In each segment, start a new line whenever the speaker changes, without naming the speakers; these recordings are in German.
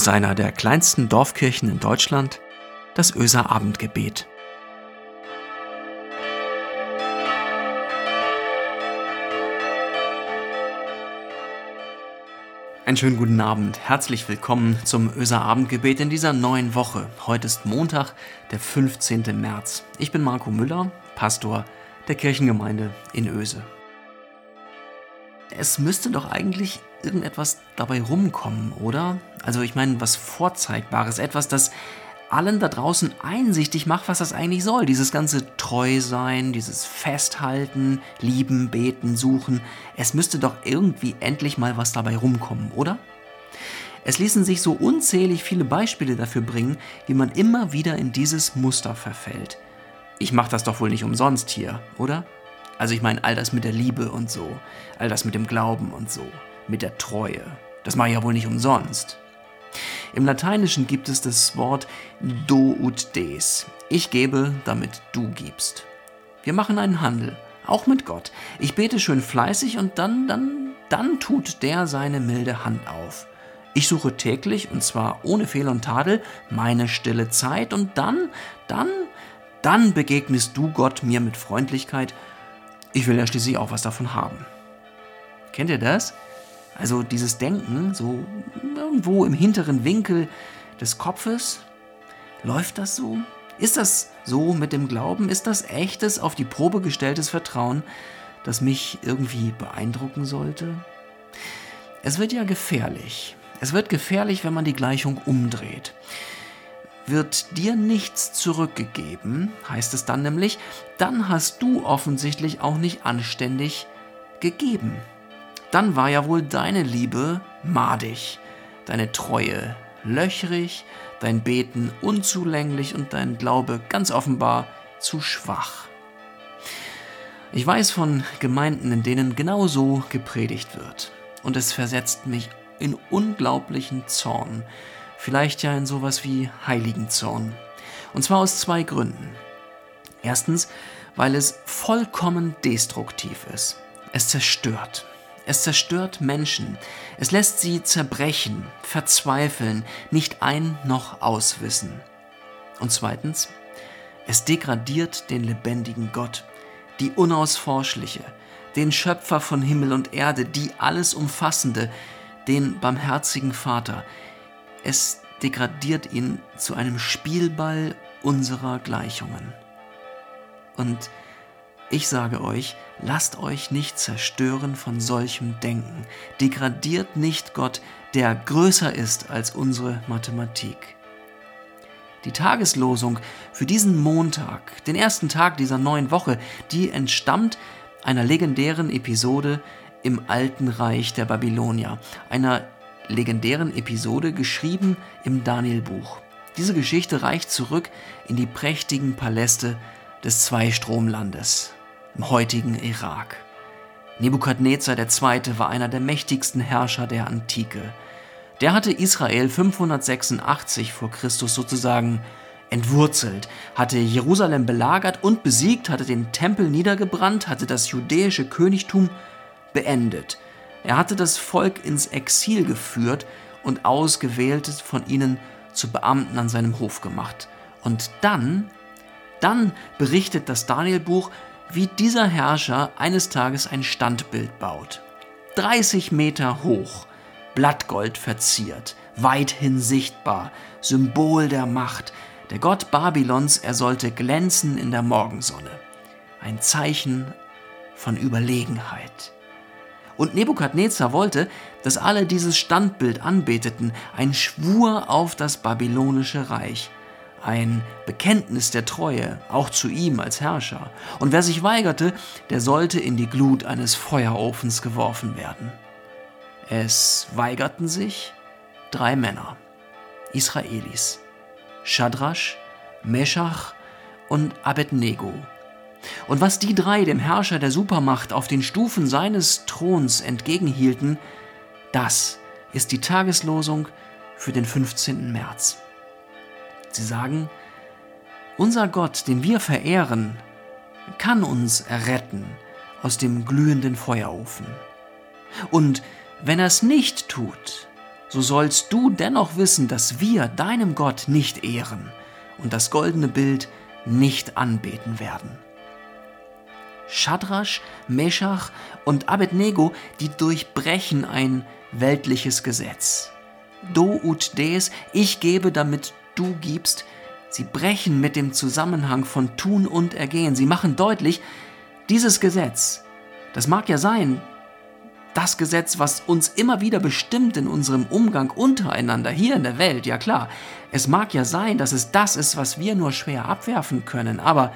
aus einer der kleinsten Dorfkirchen in Deutschland, das Öser Abendgebet. Einen schönen guten Abend. Herzlich willkommen zum Öser Abendgebet in dieser neuen Woche. Heute ist Montag, der 15. März. Ich bin Marco Müller, Pastor der Kirchengemeinde in Öse. Es müsste doch eigentlich irgendetwas dabei rumkommen, oder? Also ich meine, was Vorzeigbares, etwas, das allen da draußen einsichtig macht, was das eigentlich soll. Dieses ganze Treusein, dieses Festhalten, Lieben, Beten, Suchen. Es müsste doch irgendwie endlich mal was dabei rumkommen, oder? Es ließen sich so unzählig viele Beispiele dafür bringen, wie man immer wieder in dieses Muster verfällt. Ich mache das doch wohl nicht umsonst hier, oder? Also ich meine all das mit der Liebe und so, all das mit dem Glauben und so, mit der Treue. Das mache ich ja wohl nicht umsonst. Im Lateinischen gibt es das Wort do ut des. Ich gebe, damit du gibst. Wir machen einen Handel, auch mit Gott. Ich bete schön fleißig und dann, dann, dann tut der seine milde Hand auf. Ich suche täglich, und zwar ohne Fehl und Tadel, meine stille Zeit und dann, dann, dann begegnest du Gott mir mit Freundlichkeit. Ich will ja schließlich auch was davon haben. Kennt ihr das? Also dieses Denken, so irgendwo im hinteren Winkel des Kopfes, läuft das so? Ist das so mit dem Glauben? Ist das echtes, auf die Probe gestelltes Vertrauen, das mich irgendwie beeindrucken sollte? Es wird ja gefährlich. Es wird gefährlich, wenn man die Gleichung umdreht. Wird dir nichts zurückgegeben, heißt es dann nämlich, dann hast du offensichtlich auch nicht anständig gegeben dann war ja wohl deine Liebe madig, deine Treue löchrig, dein Beten unzulänglich und dein Glaube ganz offenbar zu schwach. Ich weiß von Gemeinden, in denen genau so gepredigt wird. Und es versetzt mich in unglaublichen Zorn. Vielleicht ja in sowas wie Heiligenzorn. Und zwar aus zwei Gründen. Erstens, weil es vollkommen destruktiv ist. Es zerstört. Es zerstört Menschen. Es lässt sie zerbrechen, verzweifeln, nicht ein noch auswissen. Und zweitens, es degradiert den lebendigen Gott, die unausforschliche, den Schöpfer von Himmel und Erde, die alles umfassende, den barmherzigen Vater. Es degradiert ihn zu einem Spielball unserer Gleichungen. Und ich sage euch, lasst euch nicht zerstören von solchem Denken. Degradiert nicht Gott, der größer ist als unsere Mathematik. Die Tageslosung für diesen Montag, den ersten Tag dieser neuen Woche, die entstammt einer legendären Episode im alten Reich der Babylonier, einer legendären Episode geschrieben im Danielbuch. Diese Geschichte reicht zurück in die prächtigen Paläste des Zweistromlandes im heutigen Irak. Nebukadnezar II. war einer der mächtigsten Herrscher der Antike. Der hatte Israel 586 vor Christus sozusagen entwurzelt, hatte Jerusalem belagert und besiegt, hatte den Tempel niedergebrannt, hatte das judäische Königtum beendet. Er hatte das Volk ins Exil geführt und Ausgewählte von ihnen zu Beamten an seinem Hof gemacht. Und dann, dann berichtet das Danielbuch, wie dieser Herrscher eines Tages ein Standbild baut. 30 Meter hoch, Blattgold verziert, weithin sichtbar, Symbol der Macht. Der Gott Babylons, er sollte glänzen in der Morgensonne. Ein Zeichen von Überlegenheit. Und Nebukadnezar wollte, dass alle dieses Standbild anbeteten, ein Schwur auf das babylonische Reich ein Bekenntnis der Treue, auch zu ihm als Herrscher. Und wer sich weigerte, der sollte in die Glut eines Feuerofens geworfen werden. Es weigerten sich drei Männer, Israelis, Shadrach, Meshach und Abednego. Und was die drei dem Herrscher der Supermacht auf den Stufen seines Throns entgegenhielten, das ist die Tageslosung für den 15. März. Sie sagen, unser Gott, den wir verehren, kann uns erretten aus dem glühenden Feuerofen. Und wenn er es nicht tut, so sollst du dennoch wissen, dass wir deinem Gott nicht ehren und das goldene Bild nicht anbeten werden. Schadrasch, Meschach und Abednego, die durchbrechen ein weltliches Gesetz. Do ut des, ich gebe, damit du gibst. Sie brechen mit dem Zusammenhang von Tun und Ergehen. Sie machen deutlich, dieses Gesetz, das mag ja sein, das Gesetz, was uns immer wieder bestimmt in unserem Umgang untereinander hier in der Welt, ja klar. Es mag ja sein, dass es das ist, was wir nur schwer abwerfen können, aber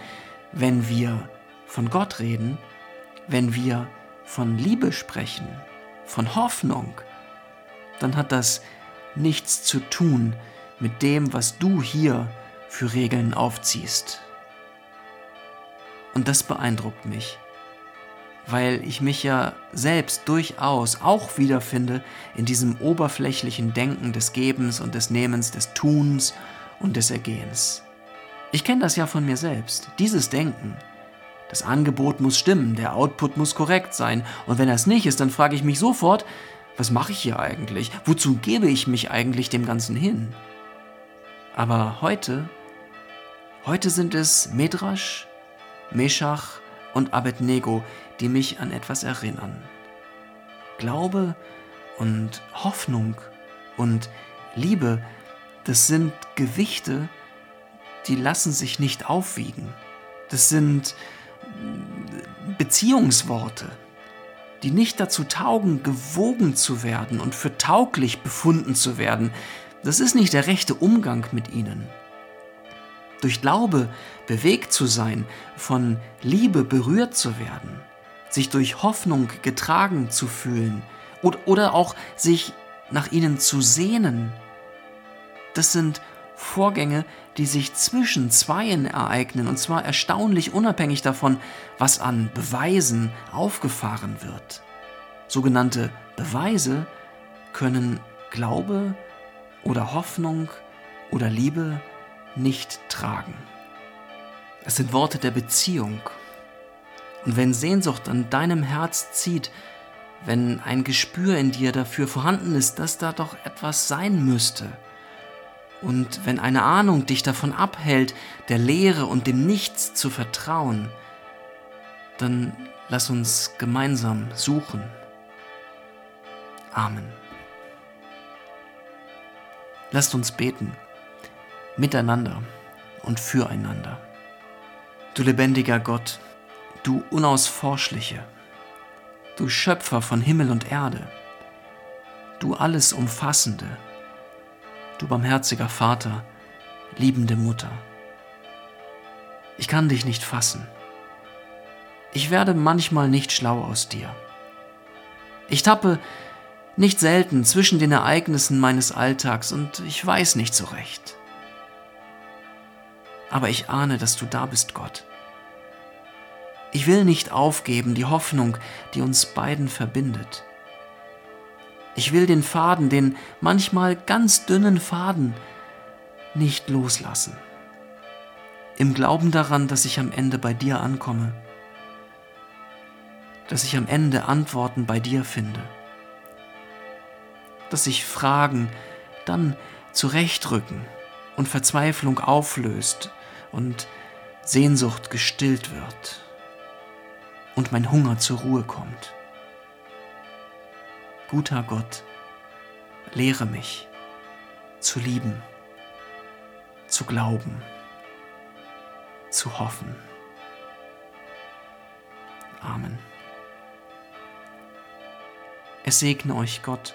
wenn wir von Gott reden, wenn wir von Liebe sprechen, von Hoffnung, dann hat das nichts zu tun mit dem, was du hier für Regeln aufziehst. Und das beeindruckt mich weil ich mich ja selbst durchaus auch wiederfinde in diesem oberflächlichen Denken des Gebens und des Nehmens, des Tuns und des Ergehens. Ich kenne das ja von mir selbst, dieses Denken. Das Angebot muss stimmen, der Output muss korrekt sein, und wenn das nicht ist, dann frage ich mich sofort, was mache ich hier eigentlich? Wozu gebe ich mich eigentlich dem Ganzen hin? Aber heute, heute sind es Medrash, Meshach und Abednego, die mich an etwas erinnern. Glaube und Hoffnung und Liebe, das sind Gewichte, die lassen sich nicht aufwiegen. Das sind Beziehungsworte, die nicht dazu taugen, gewogen zu werden und für tauglich befunden zu werden. Das ist nicht der rechte Umgang mit ihnen durch Glaube bewegt zu sein, von Liebe berührt zu werden, sich durch Hoffnung getragen zu fühlen oder auch sich nach ihnen zu sehnen, das sind Vorgänge, die sich zwischen Zweien ereignen, und zwar erstaunlich unabhängig davon, was an Beweisen aufgefahren wird. Sogenannte Beweise können Glaube oder Hoffnung oder Liebe nicht tragen. Es sind Worte der Beziehung. Und wenn Sehnsucht an deinem Herz zieht, wenn ein Gespür in dir dafür vorhanden ist, dass da doch etwas sein müsste, und wenn eine Ahnung dich davon abhält, der Lehre und dem Nichts zu vertrauen, dann lass uns gemeinsam suchen. Amen. Lasst uns beten miteinander und füreinander. Du lebendiger Gott, du unausforschliche, du Schöpfer von Himmel und Erde, du alles umfassende, du barmherziger Vater, liebende Mutter. Ich kann dich nicht fassen. Ich werde manchmal nicht schlau aus dir. Ich tappe nicht selten zwischen den Ereignissen meines Alltags und ich weiß nicht so recht aber ich ahne, dass du da bist, Gott. Ich will nicht aufgeben, die Hoffnung, die uns beiden verbindet. Ich will den Faden, den manchmal ganz dünnen Faden, nicht loslassen. Im Glauben daran, dass ich am Ende bei dir ankomme, dass ich am Ende Antworten bei dir finde, dass sich Fragen dann zurechtrücken und Verzweiflung auflöst und Sehnsucht gestillt wird und mein Hunger zur Ruhe kommt. Guter Gott, lehre mich zu lieben, zu glauben, zu hoffen. Amen. Es segne euch Gott,